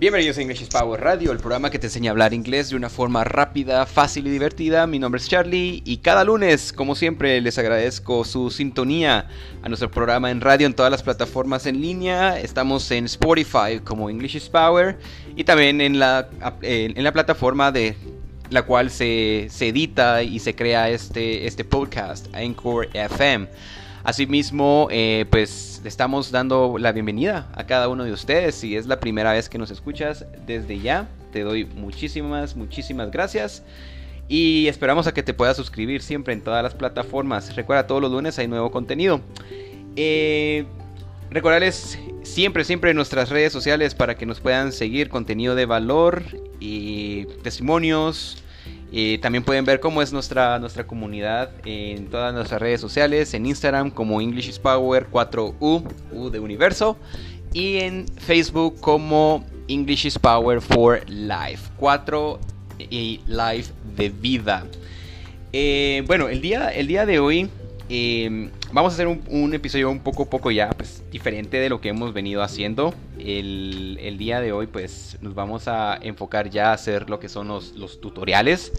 Bienvenidos a English is Power Radio, el programa que te enseña a hablar inglés de una forma rápida, fácil y divertida. Mi nombre es Charlie y cada lunes, como siempre, les agradezco su sintonía a nuestro programa en radio en todas las plataformas en línea. Estamos en Spotify como English is Power y también en la, en la plataforma de la cual se, se edita y se crea este, este podcast, Anchor FM. Asimismo, eh, pues estamos dando la bienvenida a cada uno de ustedes. Si es la primera vez que nos escuchas, desde ya te doy muchísimas, muchísimas gracias. Y esperamos a que te puedas suscribir siempre en todas las plataformas. Recuerda, todos los lunes hay nuevo contenido. Eh, recordarles siempre, siempre en nuestras redes sociales para que nos puedan seguir contenido de valor y testimonios también pueden ver cómo es nuestra, nuestra comunidad en todas nuestras redes sociales, en Instagram como English is Power 4U, U de universo, y en Facebook como English is Power for Life, 4 y Life de vida. Eh, bueno, el día, el día de hoy Em, vamos a hacer un, episodio un poco, poco ya pues, diferente de lo que hemos venido haciendo. El, día de hoy pues nos vamos a enfocar ya a hacer lo que son los, tutoriales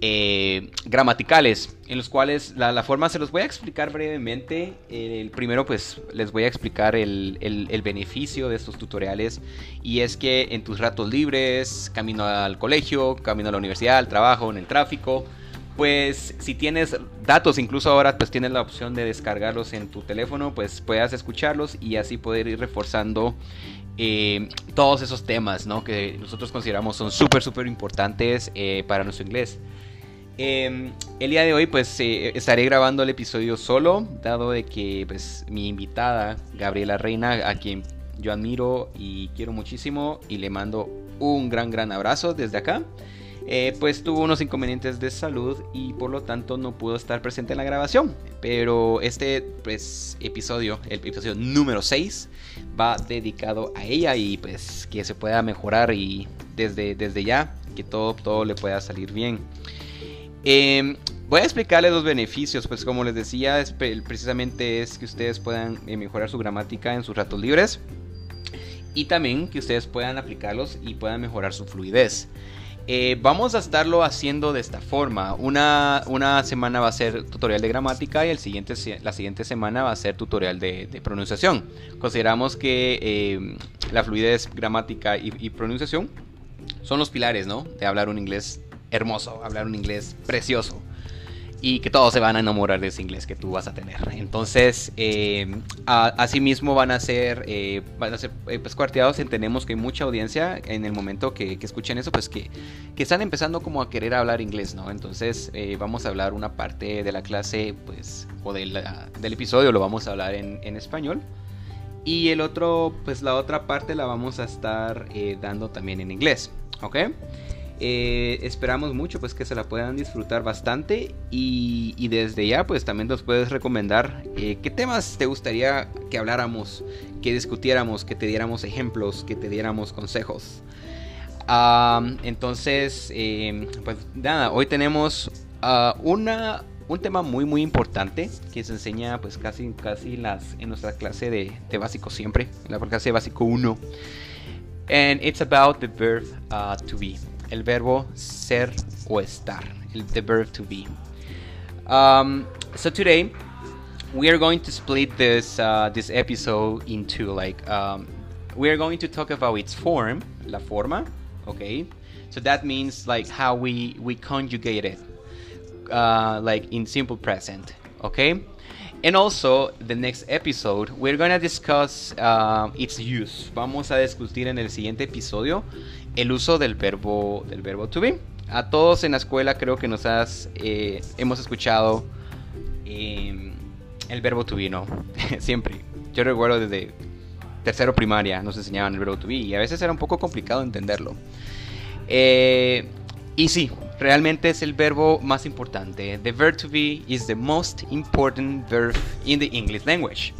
eh, gramaticales, en los cuales la, forma se los voy a explicar brevemente. El primero pues les voy a explicar el, el beneficio de estos tutoriales y es que en tus ratos libres, camino al colegio, camino a la universidad, al trabajo, en el tráfico, pues si tienes datos, incluso ahora pues tienes la opción de descargarlos en tu teléfono, pues puedas escucharlos y así poder ir reforzando eh, todos esos temas ¿no? que nosotros consideramos son súper, súper importantes eh, para nuestro inglés. Em, el día de hoy pues eh, estaré grabando el episodio solo, dado de que pues mi invitada, Gabriela Reina, a quien yo admiro y quiero muchísimo y le mando un gran, gran abrazo desde acá. Eh, pues tuvo unos inconvenientes de salud y por lo tanto no pudo estar presente en la grabación. Pero este pues, episodio, el episodio número 6, va dedicado a ella y pues que se pueda mejorar y desde, desde ya que todo, todo le pueda salir bien. Em, voy a explicarles los beneficios, pues como les decía, precisamente es que ustedes puedan eh, mejorar su gramática en sus ratos libres y también que ustedes puedan aplicarlos y puedan mejorar su fluidez. Eh, vamos a estarlo haciendo de esta forma. Una, una, semana va a ser tutorial de gramática y el siguiente, la siguiente semana va a ser tutorial de, pronunciación. Consideramos que eh, la fluidez gramática y, y, pronunciación son los pilares ¿no? de hablar un inglés hermoso, hablar un inglés precioso y que todos se van a enamorar de ese inglés que tú vas a tener. Entonces, eh, asimismo van a ser, eh, van a ser eh, pues, cuarteados. Entendemos que hay mucha audiencia en el momento que, escuchen eso, pues que, están empezando como a querer hablar inglés, ¿no? Entonces, vamos a hablar una parte de la clase, pues, o del episodio lo vamos a hablar en, en, español. Y el otro, pues la otra parte la vamos a estar dando también en inglés, ¿ok? Eh, esperamos mucho pues que se la puedan disfrutar bastante y, desde ya pues también nos puedes recomendar eh, qué temas te gustaría que habláramos, que discutiéramos, que te diéramos ejemplos, que te diéramos consejos. entonces, em, pues nada, hoy tenemos ah, una, un tema muy muy importante que se enseña pues casi, casi las, en nuestra clase de, de básico siempre, en la clase de básico 1. And it's about the verb uh, to be. El verbo ser o estar, the verb to be. Um, so today we are going to split this uh, this episode into like um, we are going to talk about its form, la forma, okay. So that means like how we we conjugate it, uh, like in simple present, okay. And also, the next episode, we're gonna discuss uh, its use. Vamos a discutir en el siguiente episodio el uso del verbo, del verbo to be. A todos en la escuela creo que nos has, eh, hemos escuchado em, el verbo to be, ¿no? Siempre. Yo recuerdo desde tercero primaria nos enseñaban el verbo to be y a veces era un poco complicado entenderlo. Eh, y sí, realmente es el verbo más importante. The verb to be is the most important verb in the English language.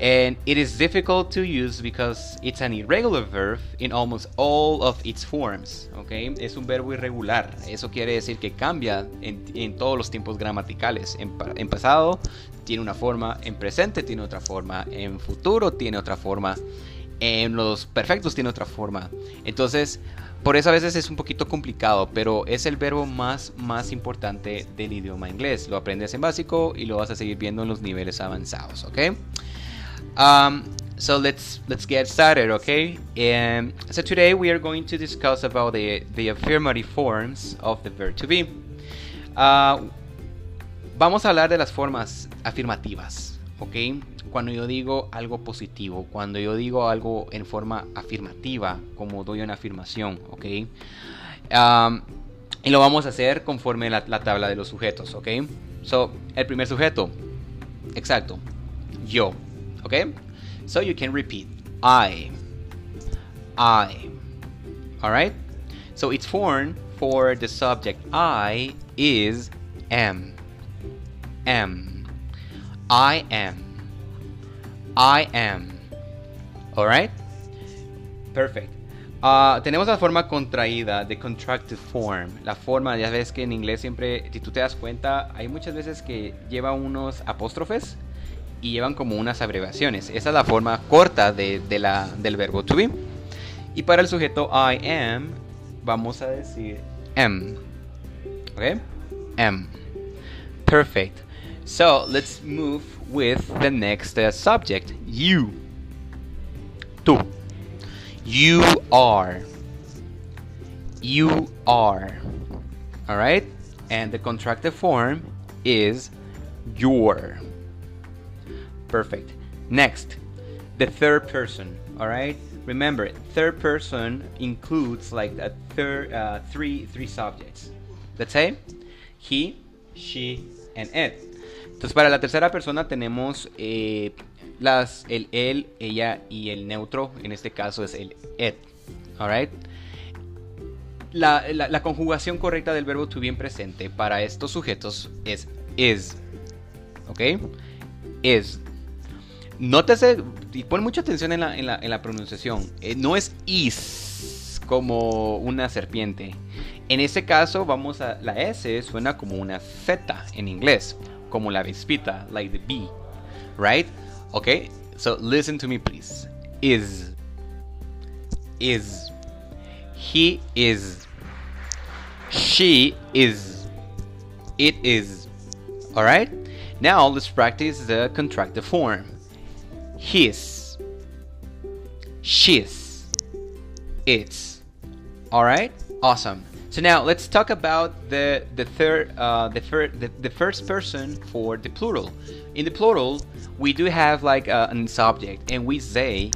and it is difficult to use because it's an irregular verb in almost all of its forms. Okay? Es un verbo irregular. Eso quiere decir que cambia en, todos los tiempos gramaticales. En, pasado tiene una forma, en presente tiene otra forma, en futuro tiene otra forma. En los perfectos tiene otra forma. Entonces, por eso a veces es un poquito complicado, pero es el verbo más, más importante del idioma inglés. Lo aprendes en básico y lo vas a seguir viendo en los niveles avanzados, ¿ok? Um, so let's let's get started, okay? Um, so today we are going to discuss about the the affirmative forms of the verb to be. Uh, vamos a hablar de las formas afirmativas, ¿ok? Cuando yo digo algo positivo, cuando yo digo algo en forma afirmativa, como doy una afirmación, ¿ok? Y lo vamos a hacer conforme la, la tabla de los sujetos, ¿ok? So, el primer sujeto, exacto, yo, ¿ok? So you can repeat I, I, alright? So its form for the subject I is am. am. I am. I am. Alright? Perfect. Uh, tenemos la forma contraída, the contracted form. La forma, ya ves que en inglés siempre, si tú te das cuenta, hay muchas veces que lleva unos apóstrofes y llevan como unas abreviaciones. Esa es la forma corta del verbo to be. Y para el sujeto I am, vamos a decir am. ¿Ok? Am. Perfect. So let's move with the next uh, subject. You. Tú. You are. You are. Alright? And the contracted form is your. Perfect. Next, the third person. Alright? Remember, third person includes like a third, uh, three, three subjects. Let's say he, she, and it. Entonces, para la tercera persona tenemos eh, las, el él, ella y el neutro. En este caso es el it. Alright. La, la, conjugación correcta del verbo to be en presente para estos sujetos es is. ¿Ok? Is. Nótese y pon mucha atención en la, en la, en pronunciación. Eh, no es is como una serpiente. En este caso, vamos a. La S suena como una Z en inglés. Como la vespita, like the bee. Right? Okay? So listen to me, please. Is. Is. He is. She is. It is. Alright? Now let's practice the contracted form. His. She's. It's. Alright? Awesome. So now let's talk about the the third uh, the, fir- the the first person for the plural. In the plural, we do have like a, a subject, and we say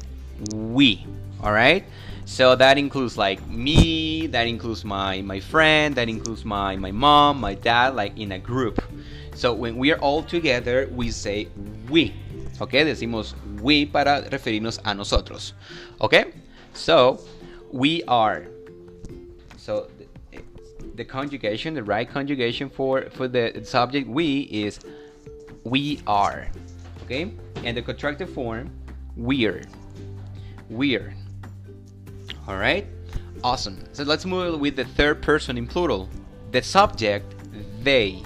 we. All right. So that includes like me, that includes my my friend, that includes my my mom, my dad, like in a group. So when we are all together, we say we. Okay, decimos we para referirnos a nosotros. Okay, so we are. So the conjugation, the right conjugation for for the subject we is we are. Okay? And the contracted form we're. We're. All right? Awesome. So let's move with the third person in plural. The subject they.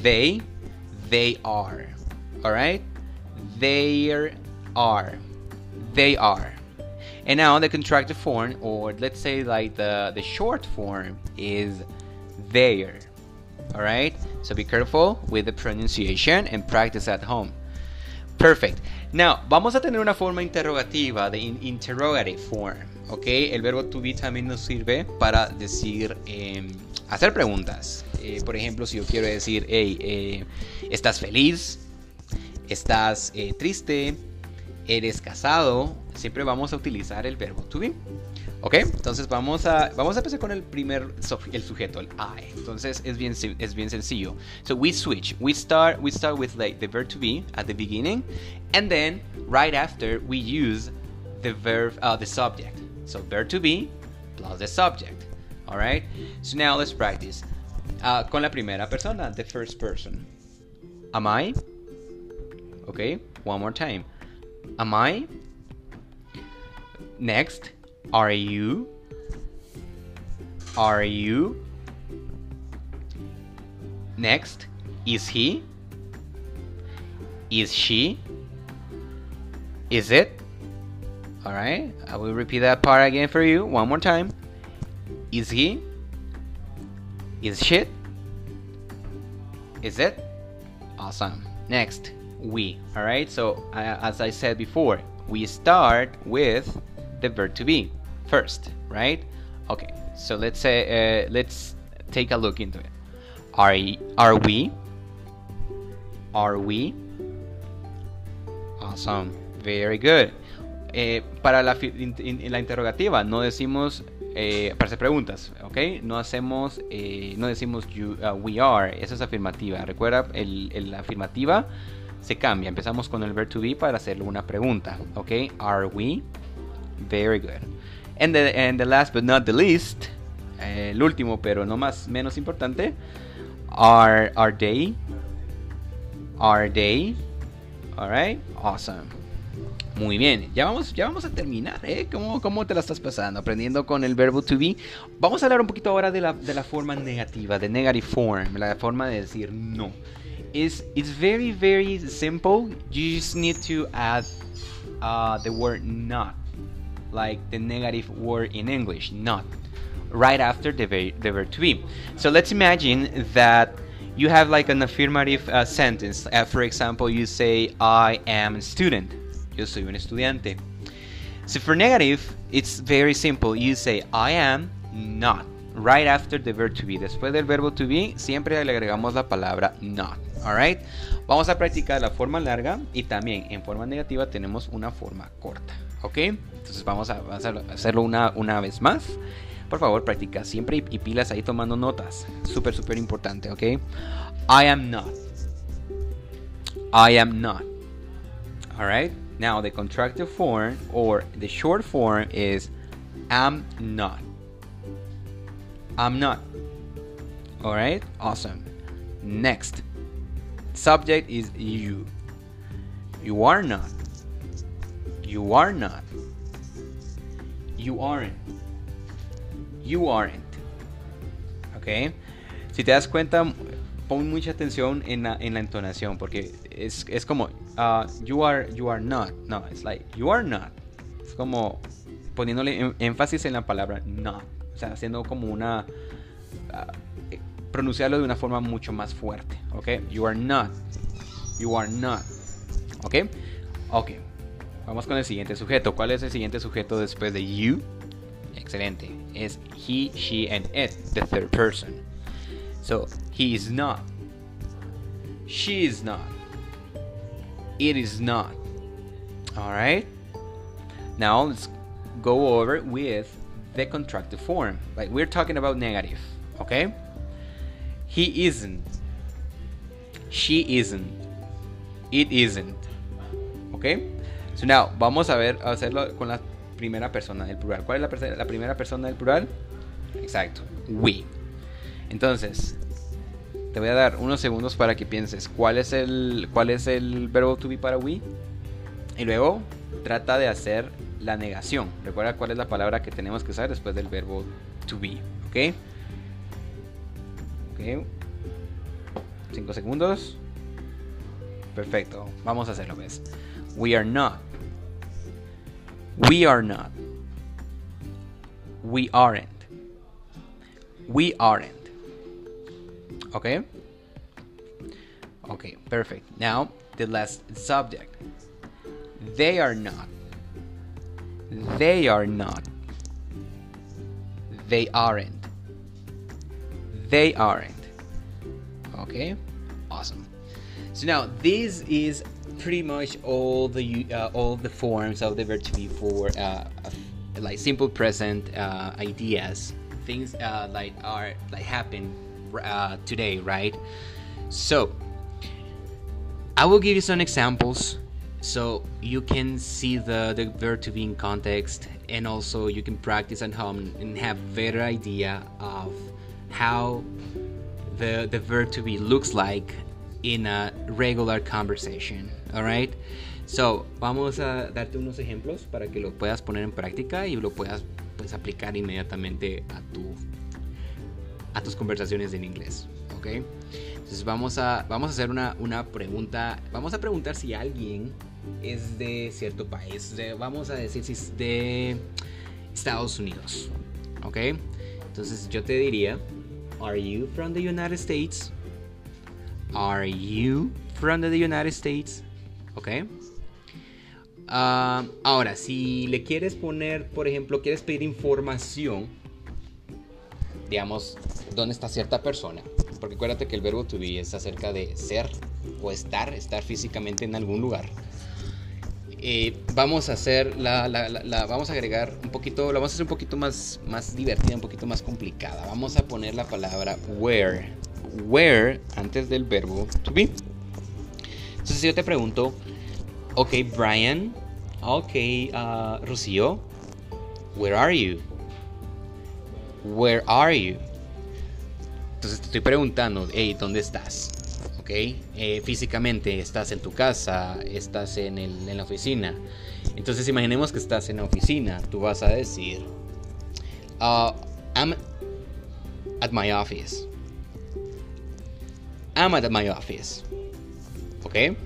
They they are. All right? There are. They are. And now the contracted form, or let's say like the, the short form, is there. Alright? So be careful with the pronunciation and practice at home. Perfect. Now, vamos a tener una forma interrogativa, de in interrogative form. ¿Ok? El verbo to be también nos sirve para decir, eh, hacer preguntas. Eh, por ejemplo, si yo quiero decir, hey, eh, ¿estás feliz? ¿Estás eh, triste? ¿Eres casado? siempre vamos a utilizar el verbo to be. ¿Ok? Entonces vamos a, vamos a empezar con el primer el sujeto, el I. Entonces es bien, es bien sencillo. So we switch. We start, we start with like the verb to be at the beginning. And then right after we use the verb, uh, the subject. So verb to be plus the subject. Alright? So now let's practice. Uh, con la primera persona, the first person. Am I? Okay, one more time. Am I? Next, are you? Are you? Next, is he? Is she? Is it? Alright, I will repeat that part again for you one more time. Is he? Is shit? Is it? Awesome. Next, we. Alright, so uh, as I said before, we start with the verb to be first, right? Okay, so let's say uh, let's take a look into it. Are are we? Are we? Awesome, very good. Eh, para la, in, in, la, interrogativa no decimos eh, para hacer preguntas, ¿ok? No hacemos, eh, no decimos you, uh, we are, esa es afirmativa. Recuerda, el, el, la afirmativa se cambia. Empezamos con el verb to be para hacerle una pregunta, ¿ok? Are we? Very good. And the, and the last but not the least, eh, el último pero no más menos importante, are, are they? Are they? Alright, awesome. Muy bien, ya vamos, ya vamos a terminar, ¿eh? ¿Cómo, ¿Cómo, te la estás pasando? Aprendiendo con el verbo to be. Vamos a hablar un poquito ahora de la, de la forma negativa, de negative form, la forma de decir no. It's, it's very, very simple. You just need to add uh, the word not, like the negative word in English, not, right after the, the verb to be. So let's imagine that you have like an affirmative uh, sentence. Uh, for example, you say, I am a student. Yo soy un estudiante. So for negative, it's very simple. You say, I am not. Right after the verb to be. Después del verbo to be, siempre le agregamos la palabra not. Alright? Vamos a practicar la forma larga y también en forma negativa tenemos una forma corta. ¿Ok? Entonces vamos a hacerlo una, una vez más. Por favor, practica siempre y, pilas ahí tomando notas. Súper, súper importante, ¿ok? I am not. I am not. Alright? Now, the contractive form or the short form is am not. I'm not. Alright? Awesome. Next. Subject is you. You are not. You are not. You aren't. You aren't. ¿Ok? Si te das cuenta, pon mucha atención en la, en la entonación porque es, es como uh, you are you are not. No, it's like you are not. Es como poniéndole énfasis en la palabra not. O sea, haciendo como una uh, pronunciarlo de una forma mucho más fuerte, ¿ok? You are not. You are not. ¿Ok? Ok. Vamos con el siguiente sujeto. ¿Cuál es el siguiente sujeto después de you? Excelente. Es he, she, and it, the third person. So, he is not. She is not. It is not. Alright? Now, let's go over with the contracted form. Like, we're talking about negative. Okay? He isn't. She isn't. It isn't. Okay? So now, vamos a ver, a hacerlo con la primera persona del plural. ¿Cuál es la, la primera persona del plural? Exacto. We. Entonces, te voy a dar unos segundos para que pienses cuál es el, cuál es el verbo to be para we. Y luego trata de hacer la negación. Recuerda cuál es la palabra que tenemos que usar después del verbo to be. ¿Ok? Ok. Cinco segundos. Perfecto. Vamos a hacerlo, ¿ves? We are not. We are not. We aren't. We aren't. Okay? Okay, perfect. Now, the last subject. They are not. They are not. They aren't. They aren't. Okay? Awesome. So now this is pretty much all the uh, all the forms of the verb to be for uh, like simple present uh, ideas, things uh, like are like happen uh, today, right? So, I will give you some examples so you can see the, the verb to be in context and also you can practice at home and have better idea of how the, the verb to be looks like in a regular conversation. Alright? So, vamos a darte unos ejemplos para que lo puedas poner en práctica y lo puedas pues, aplicar inmediatamente a tu a tus conversaciones en inglés, ¿ok? Entonces vamos a, vamos a hacer una, una pregunta, vamos a preguntar si alguien es de cierto país, vamos a decir si es de Estados Unidos, ¿ok? Entonces yo te diría, ¿Are you from the United States? ¿Are you from the United States? ¿Ok? Ah, ahora, si le quieres poner, por ejemplo, quieres pedir información, digamos, ¿dónde está cierta persona? Porque acuérdate que el verbo to be es acerca de ser o estar, estar físicamente en algún lugar. Vamos a hacer la, vamos a agregar un poquito, la vamos a hacer un poquito más, más divertida, un poquito más complicada. Vamos a poner la palabra where, where antes del verbo to be. Entonces si yo te pregunto, ok Brian, ok uh, Rocío, where are you? Where are you? Entonces te estoy preguntando, hey, ¿dónde estás? ¿Ok? Eh, físicamente estás en tu casa, estás en, el, la oficina. Entonces imaginemos que estás en la oficina, tú vas a decir, uh, I'm at my office. I'm at my office. ¿Ok?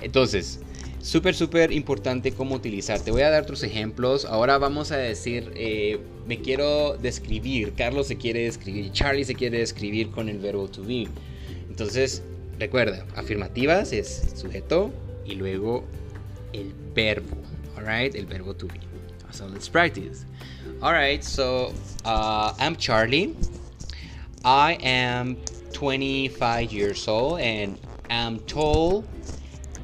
Entonces, súper, súper importante cómo utilizar. Te voy a dar otros ejemplos. Ahora vamos a decir, eh, me quiero describir. Carlos se quiere describir. Charlie se quiere describir con el verbo to be. Entonces, recuerda, afirmativas es sujeto y luego el verbo. Alright, el verbo to be. So let's practice. Alright, so uh, I'm Charlie. I am 25 years old and I'm tall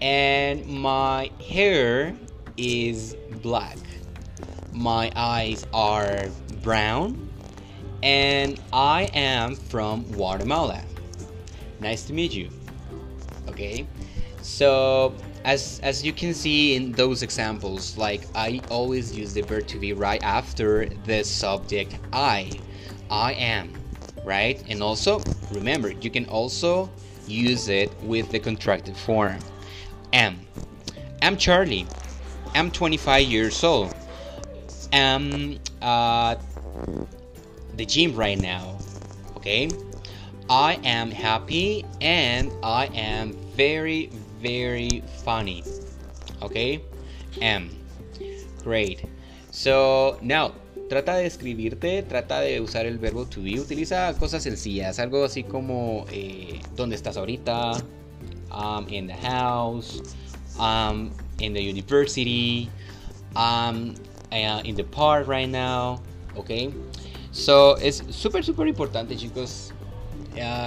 and my hair is black. My eyes are brown and I am from Guatemala. Nice to meet you. Okay, so as as you can see in those examples, like I always use the verb to be right after the subject I. I am, right? And also remember, you can also use it with the contracted form. Am. I'm Charlie. I'm 25 years old. I'm at uh, the gym right now. Okay? I am happy and I am very, very funny. Okay? Am. Great. So, now, trata de escribirte, trata de usar el verbo to be. Utiliza cosas sencillas, algo así como eh, ¿dónde estás ahorita? I'm in the house. I'm in the university. I'm uh, in the park right now. Okay? So, es súper, súper importante, chicos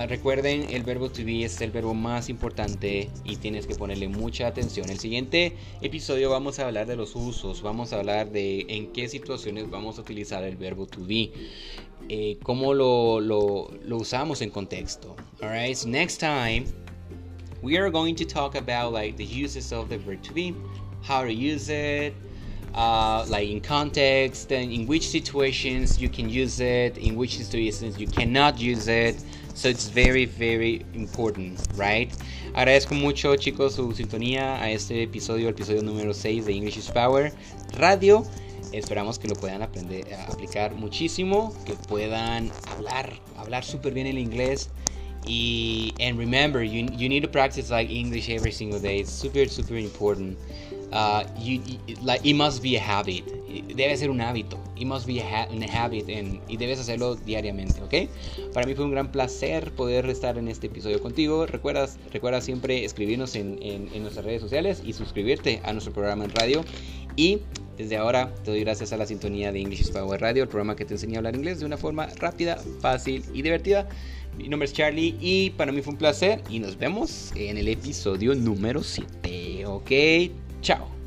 recuerden, el verbo to be es el verbo más importante y tienes que ponerle mucha atención. El siguiente episodio vamos a hablar de los usos, vamos a hablar de en qué situaciones vamos a utilizar el verbo to be, eh, cómo lo, usamos en contexto. Alright, so next time we are going to talk about like the uses of the verb to be, how to use it. Uh, like in context and in which situations you can use it in which situations you cannot use it So it's very, very important, right? Agradezco mucho, chicos, su sintonía a este episodio, el episodio número 6 de English is Power Radio. Esperamos que lo puedan aprender, a aplicar muchísimo, que puedan hablar, hablar súper bien el inglés. Y, and remember, you, you need to practice like English every single day. It's super, super important. Uh, you, like, it must be a habit. Debe ser un hábito. It must be a, habit y debes hacerlo diariamente, ¿ok? Para mí fue un gran placer poder estar en este episodio contigo. Recuerda, recuerda siempre escribirnos en, en, en nuestras redes sociales y suscribirte a nuestro programa en radio. Y desde ahora te doy gracias a la sintonía de English Power Radio, el programa que te enseña a hablar inglés de una forma rápida, fácil y divertida. Mi nombre es Charlie y para mí fue un placer y nos vemos en el episodio número 7. Ok, Chao.